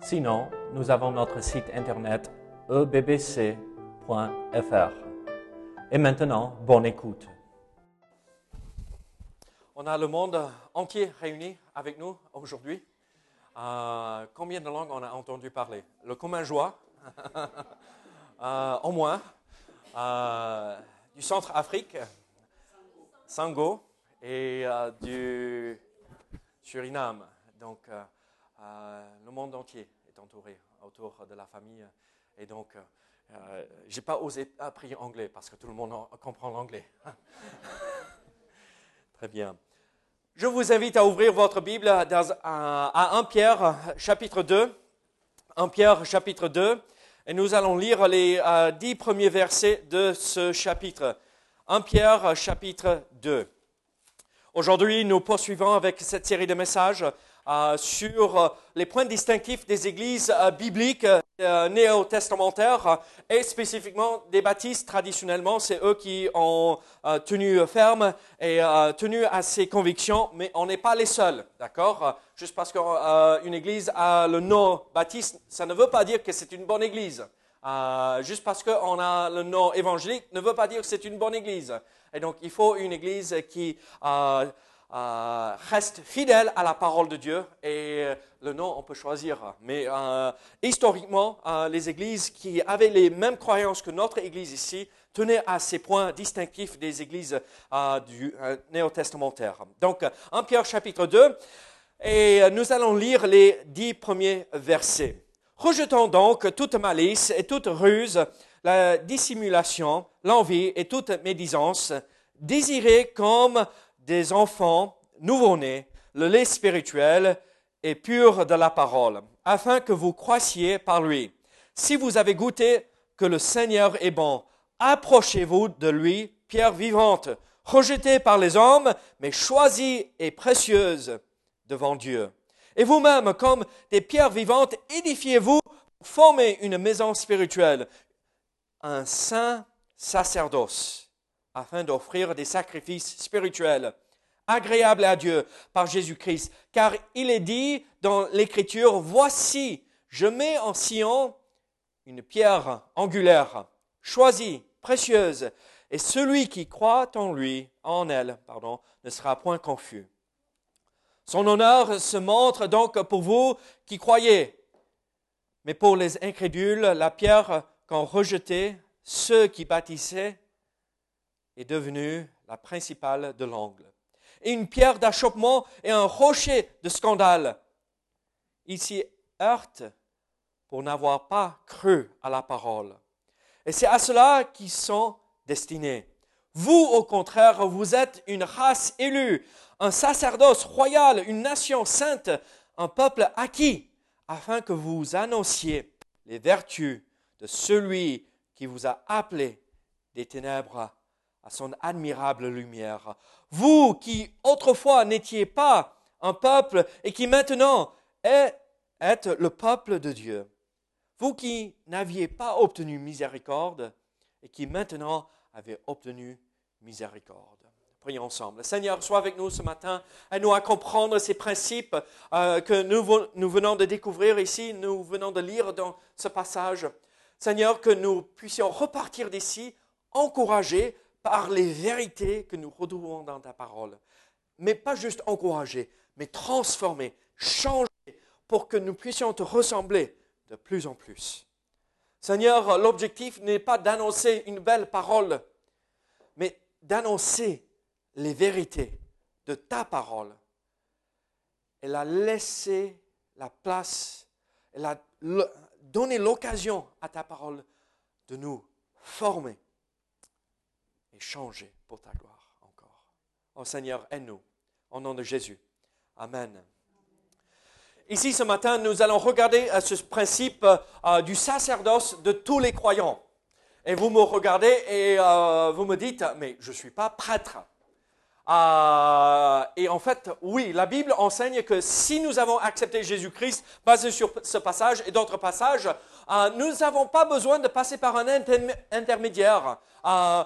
Sinon, nous avons notre site internet ebbc.fr. Et maintenant, bonne écoute. On a le monde entier réuni avec nous aujourd'hui. Euh, combien de langues on a entendu parler? Le commun joie, euh, au moins. Euh, du centre-Afrique, Sango, et du Suriname. Donc, le monde entier est entouré autour de la famille. Et donc, euh, je n'ai pas osé apprendre anglais parce que tout le monde en- comprend l'anglais. Très bien. Je vous invite à ouvrir votre Bible dans- à, à 1 Pierre, chapitre 2. 1 Pierre, chapitre 2. Et nous allons lire les euh, dix premiers versets de ce chapitre. 1 Pierre, chapitre 2. Aujourd'hui, nous poursuivons avec cette série de messages euh, sur euh, les points distinctifs des églises euh, bibliques euh, néo-testamentaires euh, et spécifiquement des baptistes traditionnellement. C'est eux qui ont euh, tenu ferme et euh, tenu à ces convictions, mais on n'est pas les seuls, d'accord? Euh, Juste parce qu'une église a le nom baptiste, ça ne veut pas dire que c'est une bonne église. Euh, juste parce qu'on a le nom évangélique ne veut pas dire que c'est une bonne église. Et donc, il faut une église qui euh, euh, reste fidèle à la parole de Dieu. Et euh, le nom, on peut choisir. Mais euh, historiquement, les églises qui avaient les mêmes croyances que notre église ici tenaient à ces points distinctifs des églises du néo-testamentaire. Donc, 1 Pierre chapitre 2. Et nous allons lire les dix premiers versets. Rejetons donc toute malice et toute ruse, la dissimulation, l'envie et toute médisance. Désirez comme des enfants nouveau-nés le lait spirituel et pur de la parole, afin que vous croissiez par lui. Si vous avez goûté que le Seigneur est bon, approchez-vous de lui, pierre vivante, rejetée par les hommes, mais choisie et précieuse devant Dieu. Et vous-même, comme des pierres vivantes, édifiez-vous, formez une maison spirituelle, un saint sacerdoce, afin d'offrir des sacrifices spirituels agréables à Dieu par Jésus-Christ. Car il est dit dans l'Écriture, voici, je mets en Sion une pierre angulaire, choisie, précieuse, et celui qui croit en lui, en elle, pardon, ne sera point confus. Son honneur se montre donc pour vous qui croyez. Mais pour les incrédules, la pierre qu'ont rejetée ceux qui bâtissaient est devenue la principale de l'angle. Et une pierre d'achoppement et un rocher de scandale. Ils s'y heurtent pour n'avoir pas cru à la parole. Et c'est à cela qu'ils sont destinés. Vous, au contraire, vous êtes une race élue, un sacerdoce royal, une nation sainte, un peuple acquis, afin que vous annonciez les vertus de celui qui vous a appelé des ténèbres à son admirable lumière. Vous qui autrefois n'étiez pas un peuple et qui maintenant êtes le peuple de Dieu. Vous qui n'aviez pas obtenu miséricorde et qui maintenant avez obtenu miséricorde. Prions ensemble. Seigneur, sois avec nous ce matin. Aide-nous à comprendre ces principes euh, que nous, nous venons de découvrir ici, nous venons de lire dans ce passage. Seigneur, que nous puissions repartir d'ici encouragés par les vérités que nous retrouvons dans ta parole. Mais pas juste encouragés, mais transformés, changés pour que nous puissions te ressembler de plus en plus. Seigneur, l'objectif n'est pas d'annoncer une belle parole, mais d'annoncer les vérités de ta parole. Elle a laissé la place, elle a donné l'occasion à ta parole de nous former et changer pour ta gloire encore. Oh Seigneur, aide-nous. Au nom de Jésus. Amen. ici ce matin, nous allons regarder ce principe du sacerdoce de tous les croyants. Et vous me regardez et vous me dites, mais je ne suis pas prêtre. Euh, et en fait, oui, la Bible enseigne que si nous avons accepté Jésus-Christ, basé sur ce passage et d'autres passages, euh, nous n'avons pas besoin de passer par un intermédiaire, euh,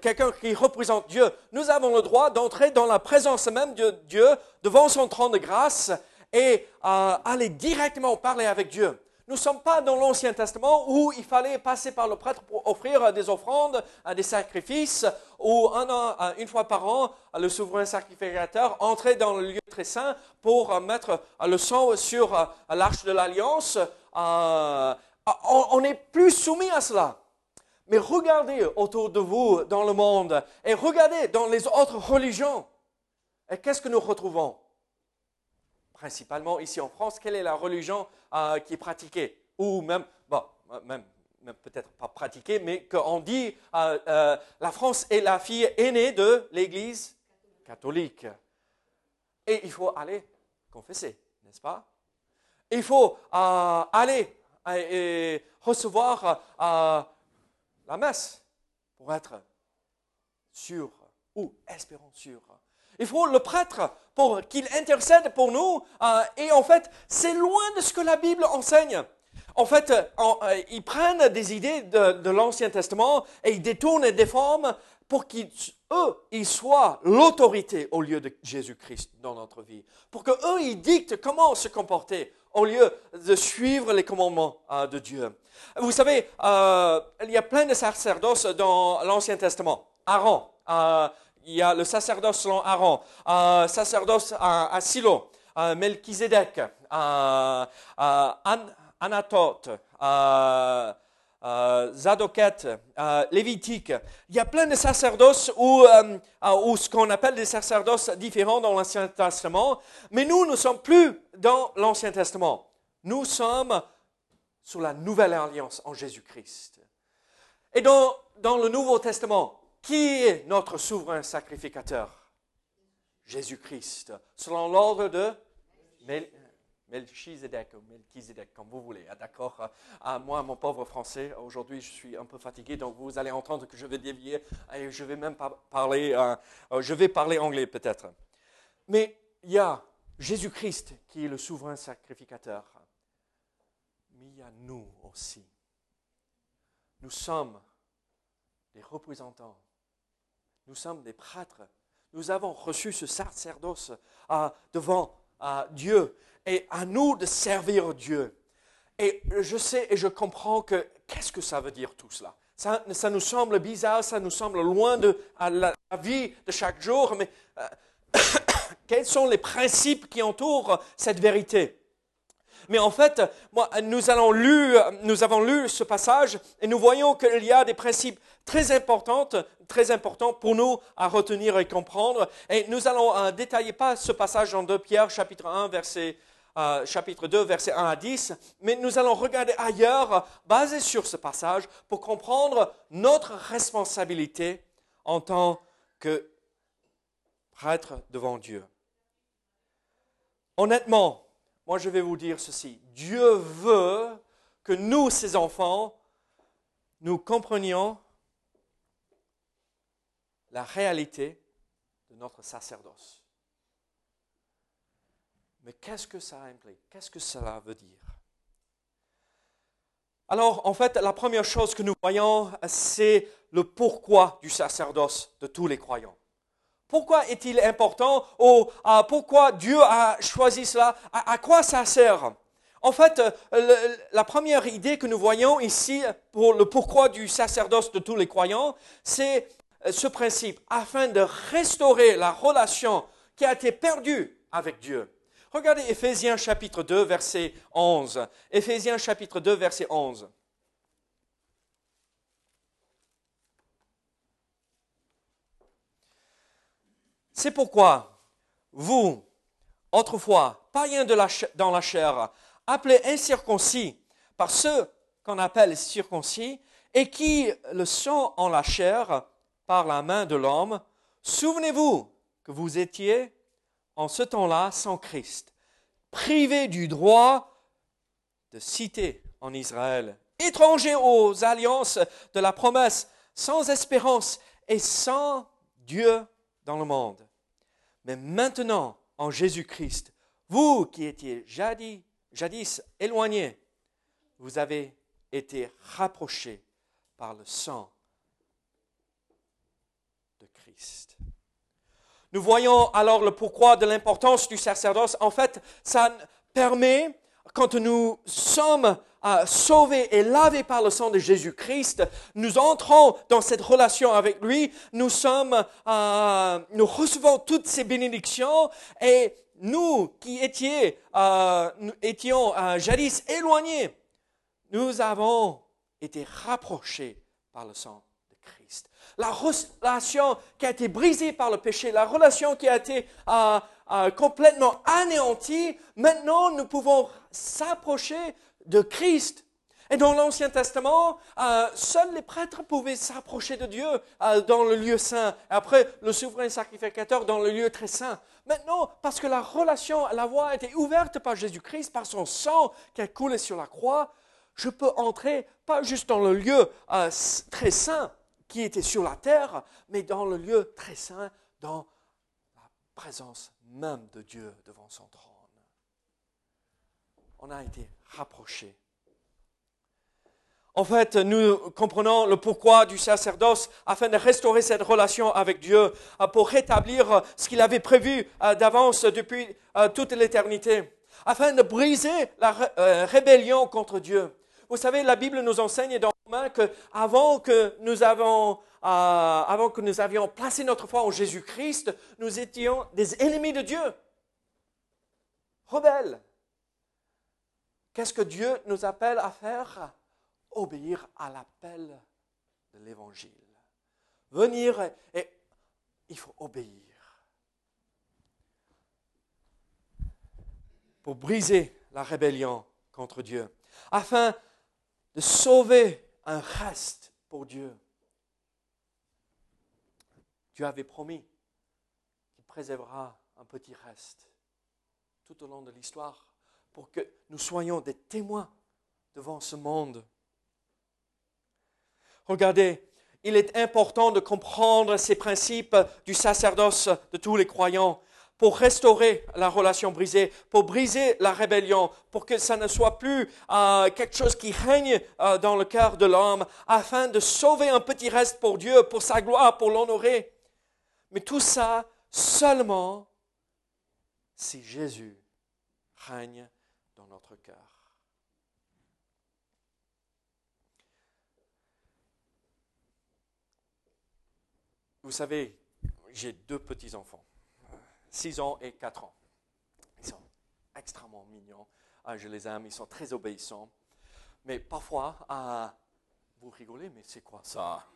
quelqu'un qui représente Dieu. Nous avons le droit d'entrer dans la présence même de Dieu, devant son trône de grâce, et aller directement parler avec Dieu. Nous ne sommes pas dans l'Ancien Testament où il fallait passer par le prêtre pour offrir des offrandes, des sacrifices, ou un une fois par an, le souverain sacrificateur entrait dans le lieu très saint pour mettre le sang sur l'arche de l'alliance. Euh, on n'est plus soumis à cela. Mais regardez autour de vous dans le monde et regardez dans les autres religions. Et qu'est-ce que nous retrouvons? Principalement ici en France, quelle est la religion euh, qui est pratiqué, ou même, bon, même, peut-être pas pratiqué, mais qu'on dit euh, la France est la fille aînée de l'Église catholique. Et il faut aller confesser, n'est-ce pas? Il faut aller et recevoir la messe pour être sûr ou espérant sûr. Il faut le prêtre pour qu'il intercède pour nous. Euh, et en fait, c'est loin de ce que la Bible enseigne. En fait, euh, euh, ils prennent des idées de, l'Ancien Testament et ils détournent et déforment pour qu'eux, ils soient l'autorité au lieu de Jésus-Christ dans notre vie. Pour qu'eux, ils dictent comment se comporter au lieu de suivre les commandements de Dieu. Vous savez, il y a plein de sacerdoces dans l'Ancien Testament. Aaron, il y a le sacerdoce selon Aaron, sacerdoce à, Silo, Melchizedek, un, Anatote, Zadoket, Lévitique. Il y a plein de sacerdoces ou, euh, ou ce qu'on appelle des sacerdoces différents dans l'Ancien Testament, mais nous ne sommes plus dans l'Ancien Testament. Nous sommes sous la nouvelle alliance en Jésus-Christ. Et dans, dans le Nouveau Testament, qui est notre souverain sacrificateur? Jésus-Christ, selon l'ordre de Melchizedek, ou Melchizedek, comme vous voulez. Ah, d'accord? Ah, Moi, mon pauvre français, aujourd'hui, je suis un peu fatigué, donc vous allez entendre que je vais dévier et je vais même parler, euh, euh, je vais parler anglais peut-être. Mais il y a Jésus-Christ qui est le souverain sacrificateur. Mais il y a nous aussi. Nous sommes des représentants nous sommes des prêtres. Nous avons reçu ce sacerdoce euh, devant euh, Dieu et à nous de servir Dieu. Et je sais et je comprends que qu'est-ce que ça veut dire tout cela? Ça, ça, nous semble bizarre, ça nous semble loin de la, vie de chaque jour, mais euh, quels sont les principes qui entourent cette vérité? Mais en fait, moi, nous, allons lu, nous avons lu ce passage et nous voyons qu'il y a des principes très importants, très importants pour nous à retenir et comprendre. Et nous allons euh, détailler pas ce passage en 2 Pierre, chapitre 1, verset, euh, chapitre 2, verset 1 à 10, mais nous allons regarder ailleurs, basé sur ce passage, pour comprendre notre responsabilité en tant que prêtre devant Dieu. Honnêtement, moi je vais vous dire ceci. Dieu veut que nous, ses enfants, nous comprenions la réalité de notre sacerdoce. Mais qu'est-ce que ça implique? Qu'est-ce que cela veut dire? Alors, en fait, la première chose que nous voyons, c'est le pourquoi du sacerdoce de tous les croyants. Pourquoi est-il important? Ou euh, pourquoi Dieu a choisi cela? À, quoi ça sert? En fait, euh, la première idée que nous voyons ici pour le pourquoi du sacerdoce de tous les croyants, c'est ce principe afin de restaurer la relation qui a été perdue avec Dieu. Regardez Ephésiens chapitre 2, verset 11. Ephésiens chapitre 2, verset 11. C'est pourquoi vous, autrefois, païens de dans la chair, appelés incirconcis par ceux qu'on appelle circoncis, et qui le sont en la chair la main de l'homme, souvenez-vous que vous étiez en ce temps-là sans Christ, privés du droit de citer en Israël, étrangers aux alliances de la promesse, sans espérance et sans Dieu dans le monde. Mais maintenant, en Jésus-Christ, vous qui étiez jadis, jadis éloignés, vous avez été rapprochés par le sang Nous voyons alors le pourquoi de l'importance du sacerdoce. En fait, ça permet, quand nous sommes euh, sauvés et lavés par le sang de Jésus-Christ, nous entrons dans cette relation avec lui, nous euh, recevons toutes ces bénédictions et nous qui euh, étions jadis éloignés, nous avons été rapprochés par le sang la relation qui a été brisée par le péché, la relation qui a été euh, euh, complètement anéantie, maintenant nous pouvons s'approcher de Christ. Et dans l'Ancien Testament, euh, seuls les prêtres pouvaient s'approcher de Dieu dans le lieu saint. Après, le souverain sacrificateur dans le lieu très saint. Maintenant, parce que la relation, la voie a été ouverte par Jésus-Christ, par son sang qui a coulé sur la croix, je peux entrer pas juste dans le lieu très saint, qui était sur la terre, mais dans le lieu très saint, dans la présence même de Dieu devant son trône. On a été rapprochés. En fait, nous comprenons le pourquoi du sacerdoce afin de restaurer cette relation avec Dieu, euh, pour rétablir ce qu'il avait prévu euh, d'avance depuis euh, toute l'éternité, afin de briser la rébellion contre Dieu. Vous savez, la Bible nous enseigne dans Romains qu'avant que nous avons euh, avant que nous avions placé notre foi en Jésus-Christ, nous étions des ennemis de Dieu, rebelles. Qu'est-ce que Dieu nous appelle à faire? Obéir à l'appel de l'Évangile. Venir et il faut obéir. Pour briser la rébellion contre Dieu, afin de sauver un reste pour Dieu. Dieu avait promis qu'il préservera un petit reste tout au long de l'histoire pour que nous soyons des témoins devant ce monde. Regardez, il est important de comprendre ces principes du sacerdoce de tous les croyants pour restaurer la relation brisée, pour briser la rébellion, pour que ça ne soit plus euh, quelque chose qui règne euh, dans le cœur de l'homme, afin de sauver un petit reste pour Dieu, pour sa gloire, pour l'honorer. Mais tout ça seulement si Jésus règne dans notre cœur. Vous savez, j'ai deux petits-enfants. 6 ans et 4 ans. Ils sont extrêmement mignons. Ah, je les aime, ils sont très obéissants. Mais parfois, ah, vous rigolez, mais c'est quoi ça?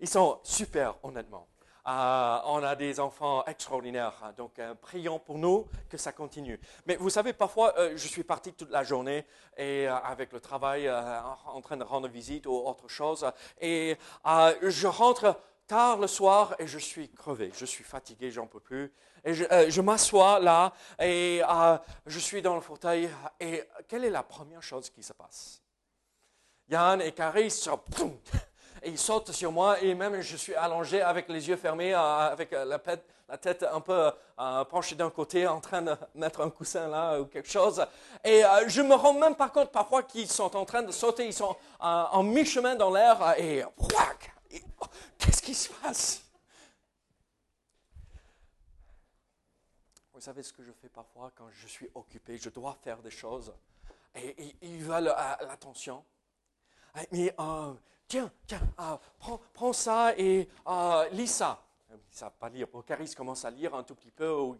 Ils sont super, honnêtement. Ah, on a des enfants extraordinaires, hein. donc euh, prions pour nous que ça continue. Mais vous savez, parfois, euh, je suis parti toute la journée et euh, avec le travail, en train de rendre visite ou autre chose, et je rentre tard le soir et je suis crevé, je suis fatigué, j'en peux plus. Et je, euh, m'assois là et euh, je suis dans le fauteuil. Et quelle est la première chose qui se passe? Yann et Carrie sortent, et ils sautent sur moi et même je suis allongé avec les yeux fermés, euh, avec la, tête un peu penchée d'un côté, en train de mettre un coussin là ou quelque chose. Et je me rends même pas compte parfois qu'ils sont en train de sauter, ils sont en mi-chemin dans l'air et Qu'est-ce qui se passe? Vous savez ce que je fais parfois quand je suis occupé, je dois faire des choses et, ils veulent euh, l'attention. Eh, mais euh, tiens, tiens, euh, prends, ça et lis ça. Ils ne savent pas lire. Caris commence à lire un tout petit peu. Ou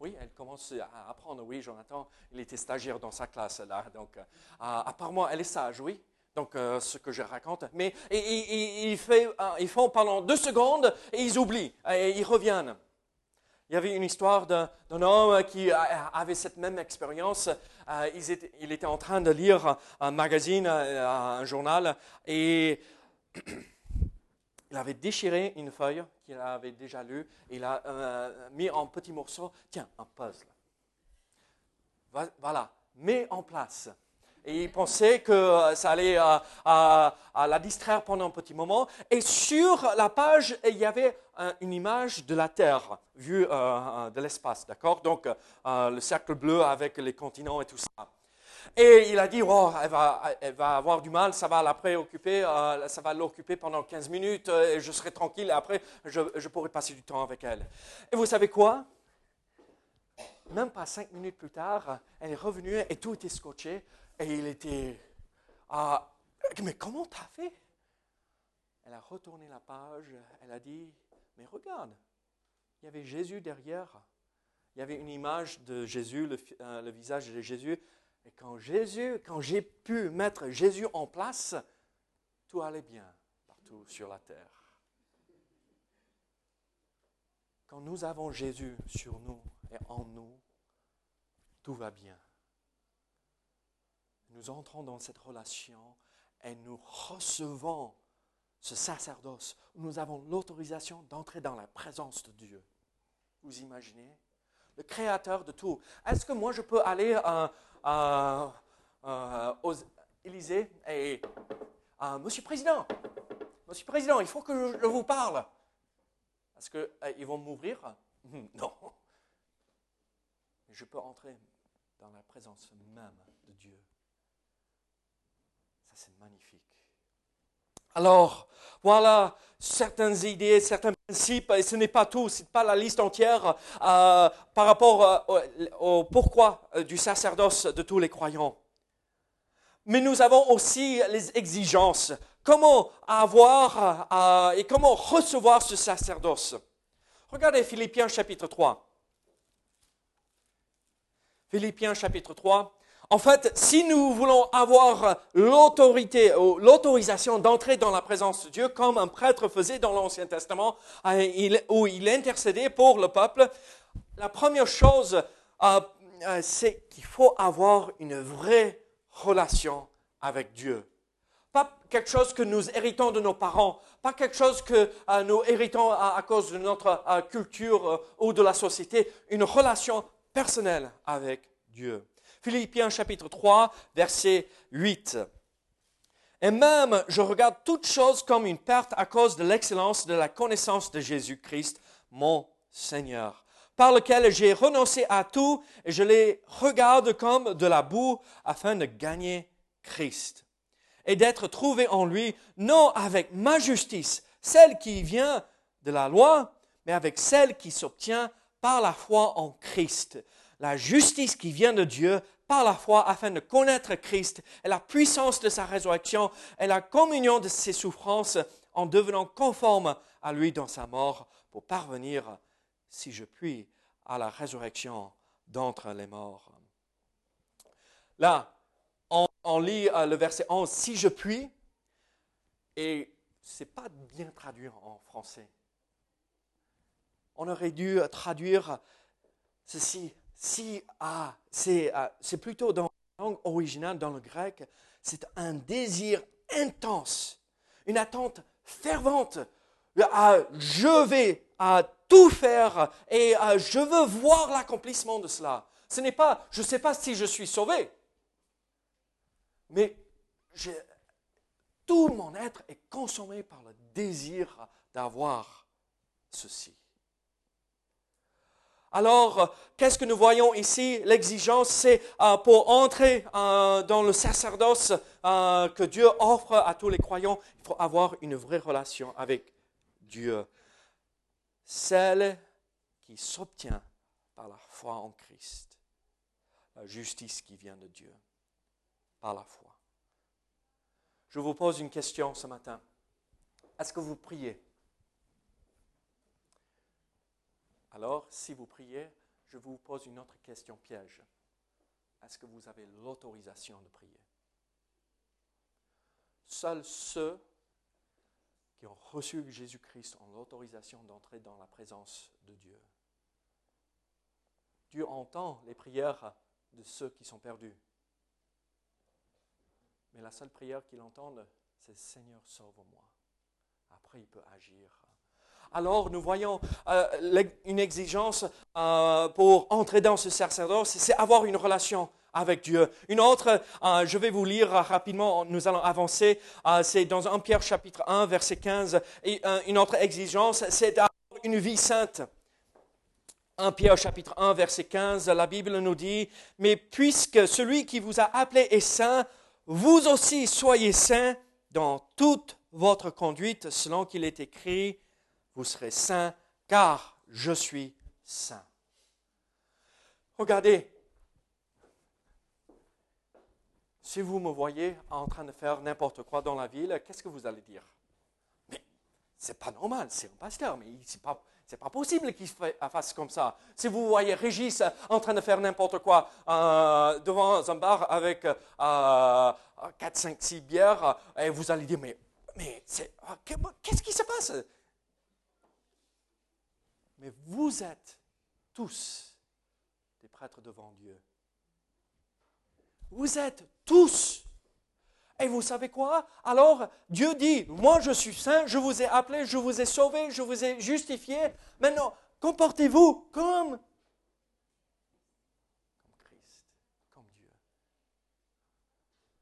Oui, elle commence à apprendre. Oui, Jonathan, il était stagiaire dans sa classe là. Donc, apparemment, elle est sage, oui donc euh, ce que je raconte, mais ils, font pendant deux secondes et ils oublient, et ils reviennent. Il y avait une histoire d'un homme qui avait cette même expérience. Euh, il était en train de lire un magazine, euh, un journal, et il avait déchiré une feuille qu'il avait déjà lue il a euh, mis en petits morceaux. Tiens, un puzzle. Voilà, mets en place. Et il pensait que euh, ça allait euh, la distraire pendant un petit moment. Et sur la page, il y avait un- une image de la Terre vue euh, de l'espace, d'accord? Donc le cercle bleu avec les continents et tout ça. Et il a dit, oh, elle, va, avoir du mal, ça va la préoccuper, ça va l'occuper pendant 15 minutes et je serai tranquille et après je, je pourrai passer du temps avec elle. Et vous savez quoi? Même pas 5 minutes plus tard, elle est revenue et tout était scotché et il était... ah, mais comment t'as fait? Elle a retourné la page, elle a dit, mais regarde, il y avait Jésus derrière. Il y avait une image de Jésus, le, euh, le visage de Jésus. Et quand Jésus, quand j'ai pu mettre Jésus en place, tout allait bien partout sur la terre. Quand nous avons Jésus sur nous et en nous, tout va bien. Nous entrons dans cette relation et nous recevons ce sacerdoce. Nous avons l'autorisation d'entrer dans la présence de Dieu. Vous imaginez? Le créateur de tout. Est-ce que moi je peux aller euh, euh, euh, aux Élysées et Monsieur le Président, Monsieur le Président, il faut que je, vous parle. Est-ce qu'ils vont m'ouvrir? Non. Je peux entrer dans la présence même de Dieu. C'est magnifique. Alors, voilà certaines idées, certains principes, et ce n'est pas tout, ce n'est pas la liste entière euh, par rapport euh, au, pourquoi euh, du sacerdoce de tous les croyants. Mais nous avons aussi les exigences. Comment avoir et comment recevoir ce sacerdoce? Regardez Philippiens chapitre 3. Philippiens chapitre 3. En fait, si nous voulons avoir l'autorité, ou l'autorisation d'entrer dans la présence de Dieu, comme un prêtre faisait dans l'Ancien Testament, il- où il intercédait pour le peuple, la première chose, euh, euh, c'est qu'il faut avoir une vraie relation avec Dieu. Pas quelque chose que nous héritons de nos parents, pas quelque chose que euh, nous héritons à, cause de notre culture ou de la société, une relation personnelle avec Dieu. Philippiens chapitre 3, verset 8. Et même, je regarde toute chose comme une perte à cause de l'excellence de la connaissance de Jésus-Christ, mon Seigneur, par lequel j'ai renoncé à tout et je les regarde comme de la boue afin de gagner Christ et d'être trouvé en lui, non avec ma justice, celle qui vient de la loi, mais avec celle qui s'obtient par la foi en Christ. La justice qui vient de Dieu par la foi afin de connaître Christ et la puissance de sa résurrection et la communion de ses souffrances en devenant conforme à lui dans sa mort pour parvenir, si je puis, à la résurrection d'entre les morts. Là, on, lit euh, le verset 11, si je puis, et ce n'est pas bien traduit en français. On aurait dû traduire ceci, si, ah, c'est euh, c'est plutôt dans la langue originale, dans le grec, c'est un désir intense, une attente fervente. Ah, je vais ah, tout faire et ah, je veux voir l'accomplissement de cela. Ce n'est pas, je ne sais pas si je suis sauvé, mais tout mon être est consommé par le désir d'avoir ceci. Alors, euh, qu'est-ce que nous voyons ici? L'exigence, c'est euh, pour entrer euh, dans le sacerdoce que Dieu offre à tous les croyants, il faut avoir une vraie relation avec Dieu. Celle qui s'obtient par la foi en Christ. La justice qui vient de Dieu par la foi. Je vous pose une question ce matin. Est-ce que vous priez Alors, si vous priez, je vous pose une autre question piège. Est-ce que vous avez l'autorisation de prier? Seuls ceux qui ont reçu Jésus-Christ ont l'autorisation d'entrer dans la présence de Dieu. Dieu entend les prières de ceux qui sont perdus. Mais la seule prière qu'il entende, c'est Seigneur, sauve-moi. après il peut agir. Alors nous voyons euh, une exigence euh, pour entrer dans ce sacerdoce, c'est avoir une relation avec Dieu. Une autre, euh, je vais vous lire rapidement, nous allons avancer, c'est dans 1 Pierre chapitre 1, verset 15. Et une autre exigence, c'est d'avoir une vie sainte. 1 Pierre chapitre 1, verset 15, la Bible nous dit, Mais puisque celui qui vous a appelé est saint, vous aussi soyez saints dans toute votre conduite, selon qu'il est écrit, vous serez saints, car je suis saint. Regardez, si vous me voyez en train de faire n'importe quoi dans la ville, qu'est-ce que vous allez dire? Mais c'est pas normal, c'est un pasteur, mais c'est pas, c'est pas possible qu'il fasse comme ça. Si vous voyez Régis en train de faire n'importe quoi euh, devant un bar avec euh, 4, 5, 6 bières, vous allez dire, mais, mais ah, qu'est-ce qui se passe? Mais vous êtes tous des prêtres devant Dieu. Vous êtes tous et vous savez quoi? Alors Dieu dit, moi je suis saint, je vous ai appelé, je vous ai sauvé, je vous ai justifié. Maintenant, comportez-vous comme, Christ, comme Dieu.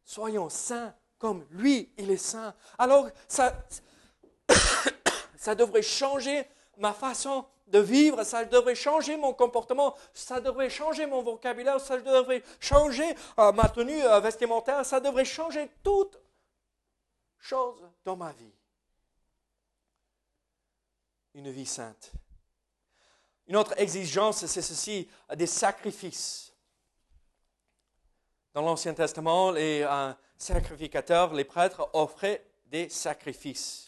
Soyons saints comme lui, il est saint. Alors ça, ça devrait changer ma façon de vivre, ça devrait changer mon comportement, ça devrait changer mon vocabulaire, ça devrait changer euh, ma tenue euh, vestimentaire, ça devrait changer toute chose dans ma vie. Une vie sainte. Une autre exigence, c'est ceci, des sacrifices. Dans l'Ancien Testament, les euh, sacrificateurs, les prêtres offraient des sacrifices.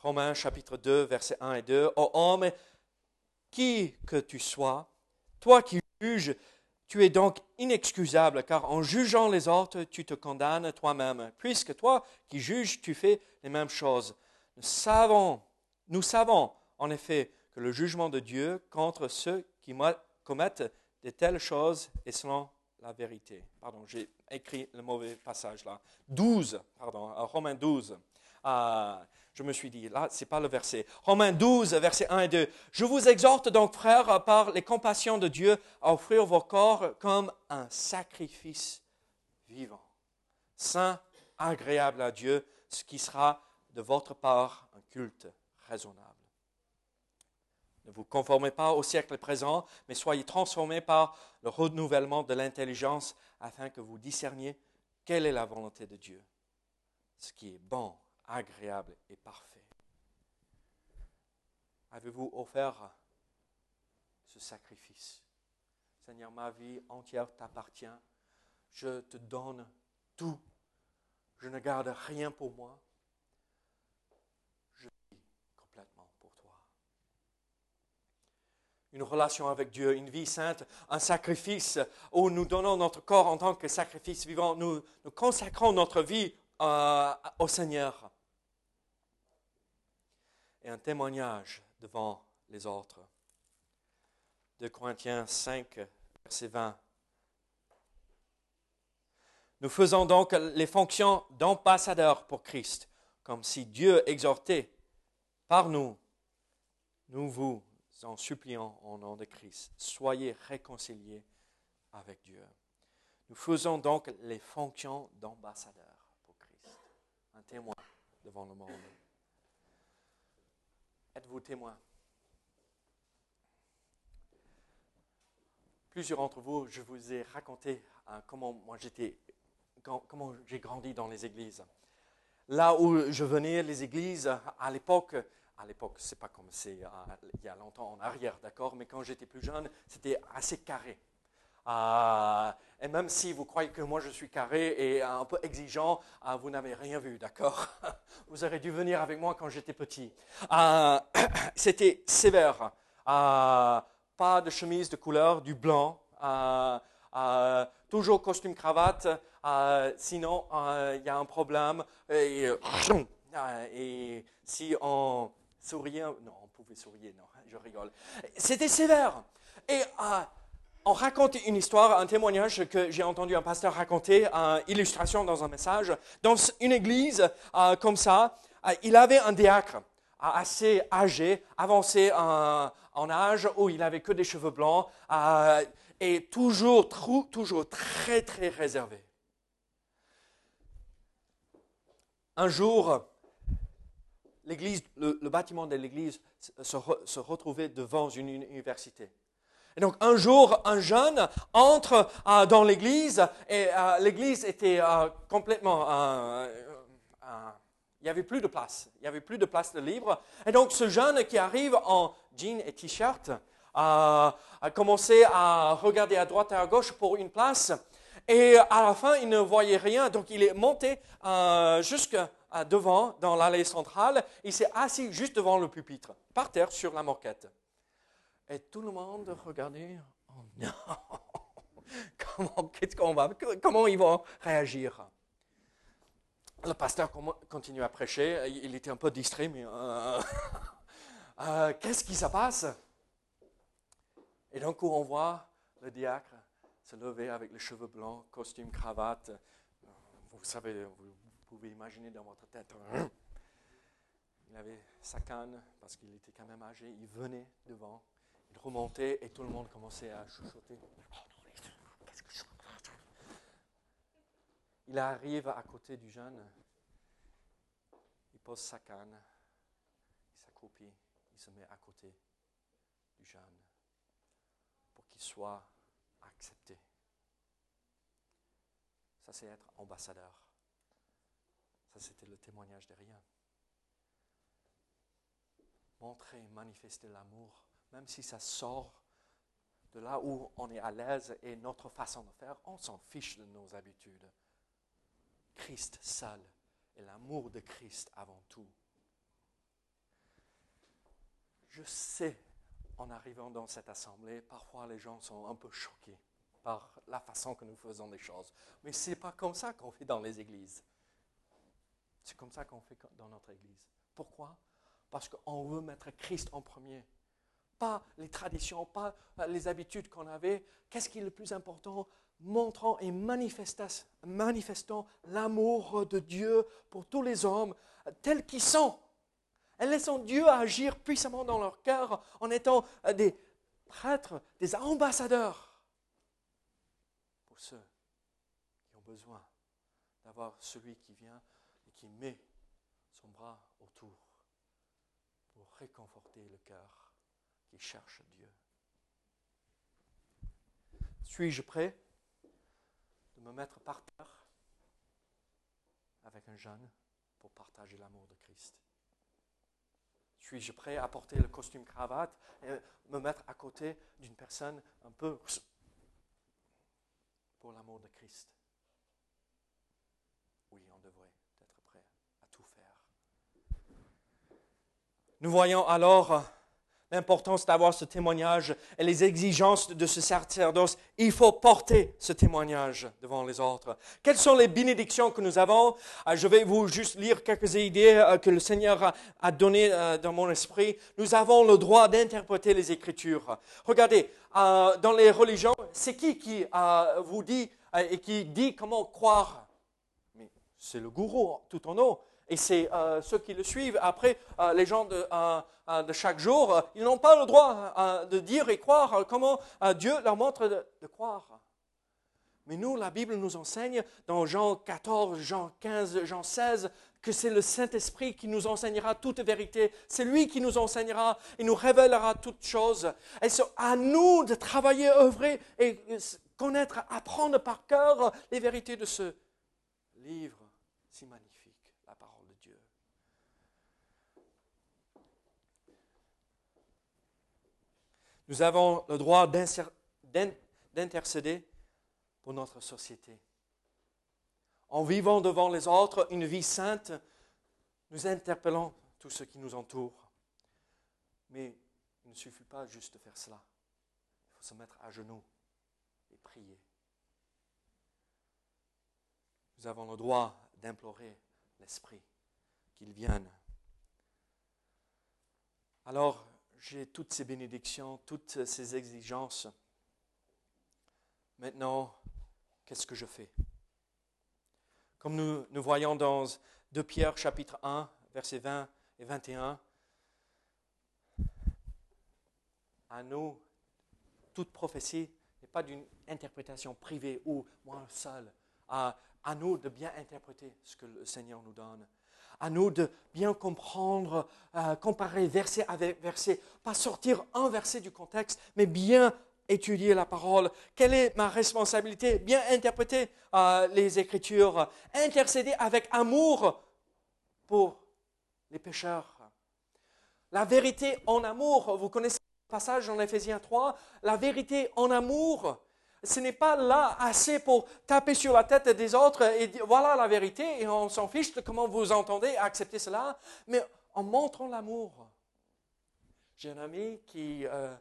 Romains chapitre 2, versets 1 et 2. Ô homme, qui que tu sois, toi qui juges, tu es donc inexcusable, car en jugeant les autres, tu te condamnes toi-même, puisque toi qui juges, tu fais les mêmes choses. Nous savons, nous savons en effet que le jugement de Dieu contre ceux qui commettent de telles choses est selon la vérité. Pardon, j'ai écrit le mauvais passage là. 12, pardon, Romains 12. Ah, je me suis dit, là, ce n'est pas le verset. Romains 12, versets 1 et 2. Je vous exhorte donc, frères, par les compassions de Dieu, à offrir vos corps comme un sacrifice vivant, saint, agréable à Dieu, ce qui sera de votre part un culte raisonnable. Ne vous conformez pas au siècle présent, mais soyez transformés par le renouvellement de l'intelligence afin que vous discerniez quelle est la volonté de Dieu, ce qui est bon, agréable et parfait. Avez-vous offert ce sacrifice? Seigneur, ma vie entière t'appartient. Je te donne tout. Je ne garde rien pour moi. Je vis complètement pour toi. Une relation avec Dieu, une vie sainte, un sacrifice où nous donnons notre corps en tant que sacrifice vivant. Nous, consacrons notre vie euh, au Seigneur et un témoignage devant les autres. De Corinthiens 5, verset 20. Nous faisons donc les fonctions d'ambassadeurs pour Christ, comme si Dieu exhortait par nous. Nous vous en supplions au nom de Christ. Soyez réconciliés avec Dieu. Nous faisons donc les fonctions d'ambassadeurs pour Christ, un témoin devant le monde. Êtes-vous témoin? Plusieurs d'entre vous, je vous ai raconté hein, comment moi j'étais, comment j'ai grandi dans les églises. Là où je venais, les églises, à l'époque, à l'époque, c'est pas comme c'est euh, il y a longtemps en arrière, d'accord, mais quand j'étais plus jeune, c'était assez carré. Et même si vous croyez que moi je suis carré et un peu exigeant, vous n'avez rien vu, d'accord? Vous aurez dû venir avec moi quand j'étais petit. C'était sévère. pas de chemise de couleur, du blanc. toujours costume cravate. sinon, il y a un problème. Et, et si on souriait, non, on pouvait sourire, non, je rigole. C'était sévère. Et on raconte une histoire, un témoignage que j'ai entendu un pasteur raconter, une illustration dans un message. Dans une église euh, comme ça, euh, il avait un diacre euh, assez âgé, avancé en, âge, où il avait que des cheveux blancs et toujours, toujours très, très réservé. Un jour, l'église, le, bâtiment de l'église se retrouvait devant une université. Donc un jour, un jeune entre euh, dans l'église et euh, l'église était euh, complètement... il n'y avait plus de place. Il n'y avait plus de place de libre. Et donc ce jeune qui arrive en jean et t-shirt a commencé à regarder à droite et à gauche pour une place. Et à la fin, il ne voyait rien. Donc il est monté jusque devant, dans l'allée centrale. Il s'est assis juste devant le pupitre, par terre sur la moquette. Et tout le monde regardait, oh non, comment, qu'on va, comment ils vont réagir? Le pasteur continue à prêcher, il était un peu distrait, mais euh, euh, qu'est-ce qui se passe? Et d'un coup, on voit le diacre se lever avec les cheveux blancs, costume, cravate. Vous savez, vous pouvez imaginer dans votre tête. Il avait sa canne parce qu'il était quand même âgé. Il venait devant il remontait et tout le monde commençait à chuchoter. Il arrive à côté du jeune, il pose sa canne, il s'accroupit, il se met à côté du jeune pour qu'il soit accepté. Ça, c'est être ambassadeur. Ça, c'était le témoignage de rien. Montrer, manifester l'amour même si ça sort de là où on est à l'aise et notre façon de faire, on s'en fiche de nos habitudes. Christ seul et l'amour de Christ avant tout. Je sais, en arrivant dans cette assemblée, parfois les gens sont un peu choqués par la façon que nous faisons des choses. Mais ce n'est pas comme ça qu'on fait dans les églises. C'est comme ça qu'on fait dans notre église. Pourquoi? Parce qu'on veut mettre Christ en premier pas les traditions, pas les habitudes qu'on avait. Qu'est-ce qui est le plus important? Montrant et manifestant l'amour de Dieu pour tous les hommes tels qu'ils sont. Et laissant Dieu agir puissamment dans leur cœur en étant des prêtres, des ambassadeurs pour ceux qui ont besoin d'avoir celui qui vient et qui met son bras autour pour réconforter le cœur qui cherche Dieu. Suis-je prêt de me mettre par terre avec un jeune pour partager l'amour de Christ? Suis-je prêt à porter le costume cravate et me mettre à côté d'une personne un peu pour l'amour de Christ? Oui, on devrait être prêt à tout faire. Nous voyons alors l'importance d'avoir ce témoignage et les exigences de ce sacerdoce. Il faut porter ce témoignage devant les autres. Quelles sont les bénédictions que nous avons? Ah, Je vais vous juste lire quelques idées euh, que le Seigneur a données euh, dans mon esprit. Nous avons le droit d'interpréter les Écritures. Regardez, euh, dans les religions, c'est qui qui vous dit et qui dit comment croire? C'est le gourou tout en haut. Et c'est euh, ceux qui le suivent. Après, euh, les gens de, euh, de, chaque jour, ils n'ont pas le droit de dire et croire comment Dieu leur montre de, croire. Mais nous, la Bible nous enseigne dans Jean 14, Jean 15, Jean 16, que c'est le Saint-Esprit qui nous enseignera toute vérité. C'est lui qui nous enseignera et nous révélera toutes choses. Et c'est à nous de travailler, œuvrer et connaître, apprendre par cœur les vérités de ce livre si. Nous avons le droit d'intercéder pour notre société. En vivant devant les autres une vie sainte, nous interpellons tous ceux qui nous entourent. Mais il ne suffit pas juste de faire cela. Il faut se mettre à genoux et prier. Nous avons le droit d'implorer l'Esprit qu'il vienne. Alors, j'ai toutes ces bénédictions, toutes ces exigences. Maintenant, qu'est-ce que je fais? Comme nous, nous voyons dans 2 Pierre chapitre 1, versets 20 et 21, à nous, toute prophétie n'est pas d'une interprétation privée ou moi seul. À, à nous de bien interpréter ce que le Seigneur nous donne. À nous de bien comprendre, euh, comparer verset avec verset, pas sortir un verset du contexte, mais bien étudier la parole. Quelle est ma responsabilité? Bien interpréter euh, les Écritures, intercéder avec amour pour les pécheurs. La vérité en amour, vous connaissez le passage en Éphésiens 3, la vérité en amour, ce n'est pas là assez pour taper sur la tête des autres et dire voilà la vérité et on s'en fiche de comment vous entendez accepter cela, mais en montrant l'amour. J'ai un ami qui euh,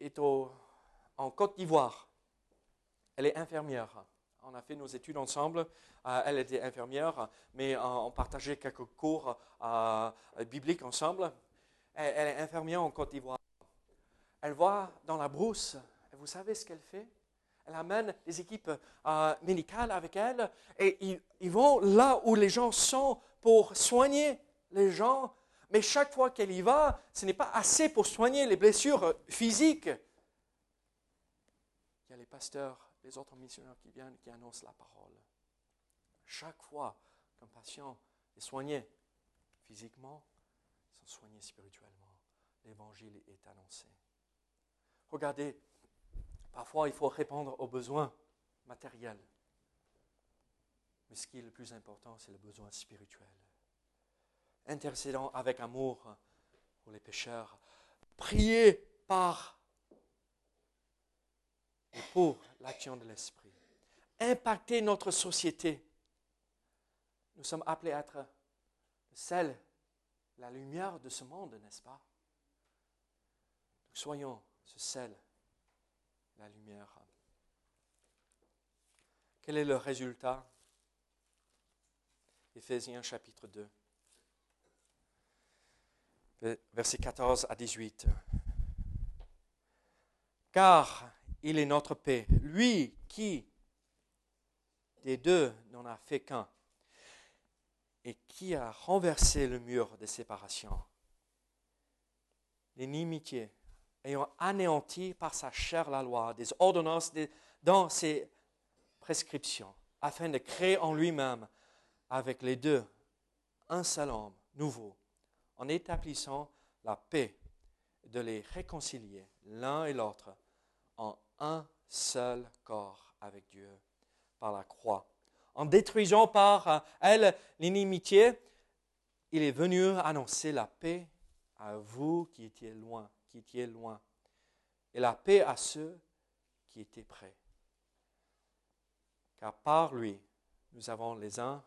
est en Côte d'Ivoire. Elle est infirmière. On a fait nos études ensemble. Euh, elle était infirmière, mais on partageait quelques cours euh, bibliques ensemble. Elle, est infirmière en Côte d'Ivoire. Elle voit dans la brousse vous savez ce qu'elle fait? Elle amène des équipes euh, médicales avec elle et ils, ils, vont là où les gens sont pour soigner les gens. Mais chaque fois qu'elle y va, ce n'est pas assez pour soigner les blessures physiques. Il y a les pasteurs, les autres missionnaires qui viennent, qui annoncent la parole. Chaque fois qu'un patient est soigné physiquement, ils sont soignés spirituellement. L'évangile est annoncé. Regardez Parfois, il faut répondre aux besoins matériels. Mais ce qui est le plus important, c'est le besoin spirituel. Intercédant avec amour pour les pécheurs. Prier par et pour l'action de l'Esprit. Impacter notre société. Nous sommes appelés à être celle, la lumière de ce monde, n'est-ce pas? Soyons ce sel la lumière. Quel est le résultat? Éphésiens chapitre 2, versets 14 à 18. Car il est notre paix, lui qui des deux n'en a fait qu'un, et qui a renversé le mur de séparation, l'inimitié ayant anéanti par sa chair la loi, des ordonnances dans ses prescriptions, afin de créer en lui-même, avec les deux, un seul homme nouveau, en établissant la paix, de les réconcilier l'un et l'autre en un seul corps avec Dieu par la croix. En détruisant par euh, elle l'inimitié, il est venu annoncer la paix à vous qui étiez loin qui loin, et la paix à ceux qui étaient près. Car par lui, nous avons les uns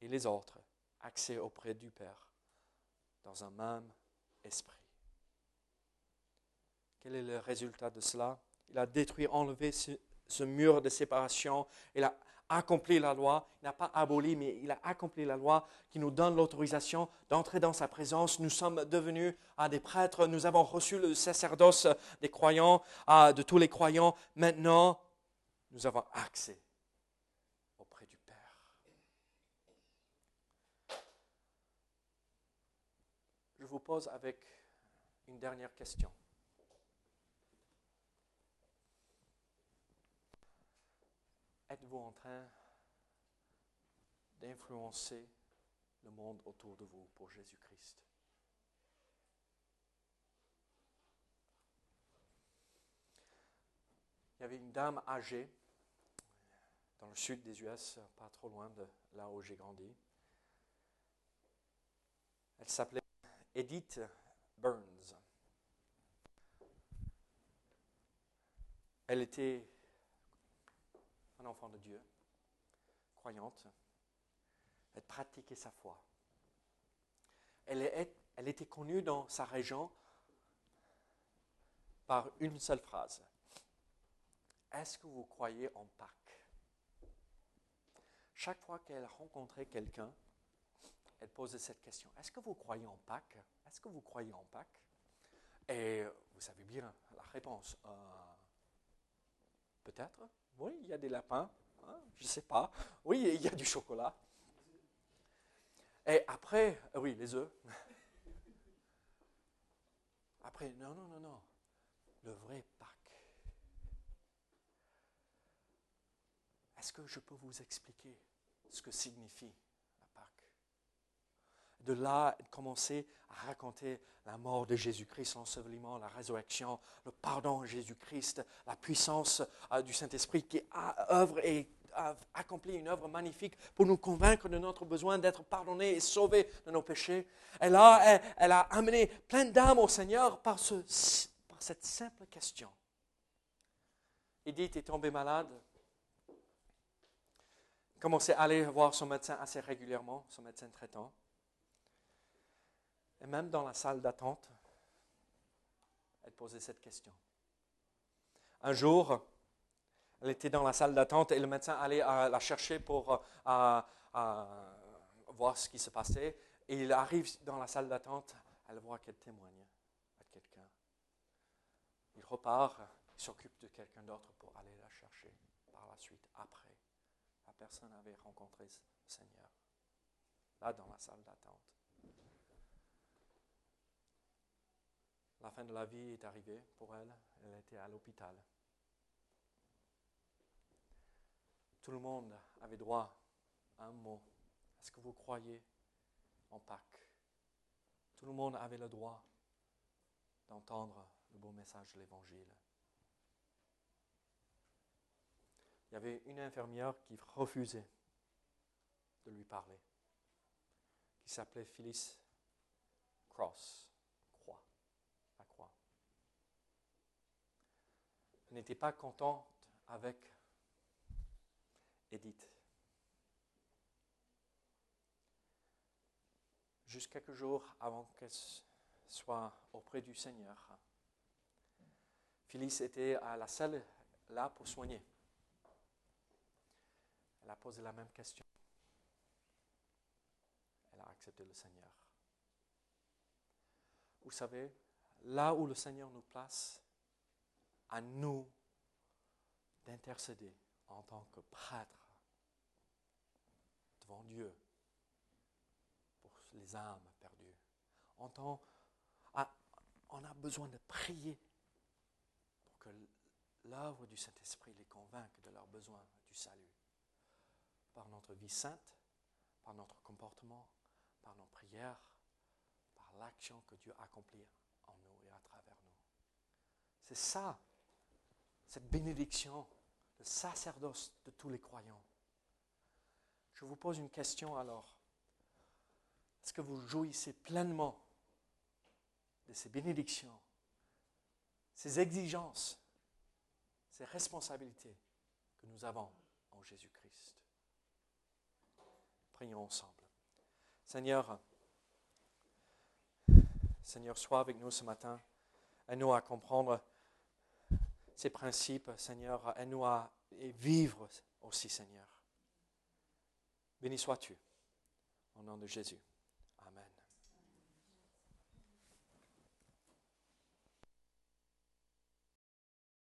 et les autres accès auprès du Père dans un même esprit. Quel est le résultat de cela? Il a détruit, enlevé ce, ce mur de séparation. Il a accompli la loi, il n'a pas aboli, mais il a accompli la loi qui nous donne l'autorisation d'entrer dans sa présence. Nous sommes devenus des prêtres, nous avons reçu le sacerdoce des croyants, de tous les croyants. Maintenant, nous avons accès auprès du Père. Je vous pose avec une dernière question. Êtes-vous en train d'influencer le monde autour de vous pour Jésus-Christ? Il y avait une dame âgée dans le sud des US, pas trop loin de là où j'ai grandi. Elle s'appelait Edith Burns. Elle était un enfant de Dieu, croyante, elle pratiquait sa foi. Elle, était connue dans sa région par une seule phrase. Est-ce que vous croyez en Pâques? Chaque fois qu'elle rencontrait quelqu'un, elle posait cette question. Est-ce que vous croyez en Pâques? Est-ce que vous croyez en Pâques? Et vous savez bien la réponse. Euh, Peut-être. Oui, il y a des lapins. Hein, je ne sais pas. Oui, il y a du chocolat. Et après, euh, oui, les œufs. Après, non, non, non, non. Le vrai Pâques. Est-ce que je peux vous expliquer ce que signifie De là, commencer à raconter la mort de Jésus-Christ, l'ensevelissement, la résurrection, le pardon de Jésus-Christ, la puissance euh, du Saint-Esprit qui œuvre et a accompli une œuvre magnifique pour nous convaincre de notre besoin d'être pardonnés et sauvés de nos péchés. Elle a, elle, a amené plein d'âmes au Seigneur par, ce, par cette simple question. Edith est tombée malade. Commençait à aller voir son médecin assez régulièrement, son médecin traitant. Et même dans la salle d'attente, elle posait cette question. Un jour, elle était dans la salle d'attente et le médecin allait euh, la chercher pour euh, voir ce qui se passait. Et il arrive dans la salle d'attente, elle voit qu'elle témoigne à quelqu'un. Il repart, il s'occupe de quelqu'un d'autre pour aller la chercher par la suite, après. La personne avait rencontré le Seigneur, là dans la salle d'attente. La fin de la vie est arrivée pour elle, elle était à l'hôpital. Tout le monde avait droit à un mot. Est-ce que vous croyez en Pâques? Tout le monde avait le droit d'entendre le beau message de l'Évangile. Il y avait une infirmière qui refusait de lui parler, qui s'appelait Phyllis Cross, croix, la croix. Elle n'était pas contente avec Edith. Juste quelques jours avant qu'elle soit auprès du Seigneur, Phyllis était à la salle là pour soigner. Elle a posé la même question. Elle a accepté le Seigneur. Vous savez, là où le Seigneur nous place, à nous d'intercéder en tant que prêtre devant Dieu pour les âmes perdues. En tant, on a besoin de prier pour que l'œuvre du Saint-Esprit les convainque de leur besoin du salut. Par notre vie sainte, par notre comportement, par nos prières, par l'action que Dieu accomplit en nous et à travers nous. C'est ça, cette bénédiction le sacerdoce de tous les croyants. Je vous pose une question alors. Est-ce que vous jouissez pleinement de ces bénédictions, ces exigences, ces responsabilités que nous avons en Jésus-Christ? Prions ensemble. Seigneur, Seigneur, sois avec nous ce matin. Aide-nous à comprendre ces principes, Seigneur, aide-nous à vivre aussi, Seigneur. Béni sois-tu, au nom de Jésus.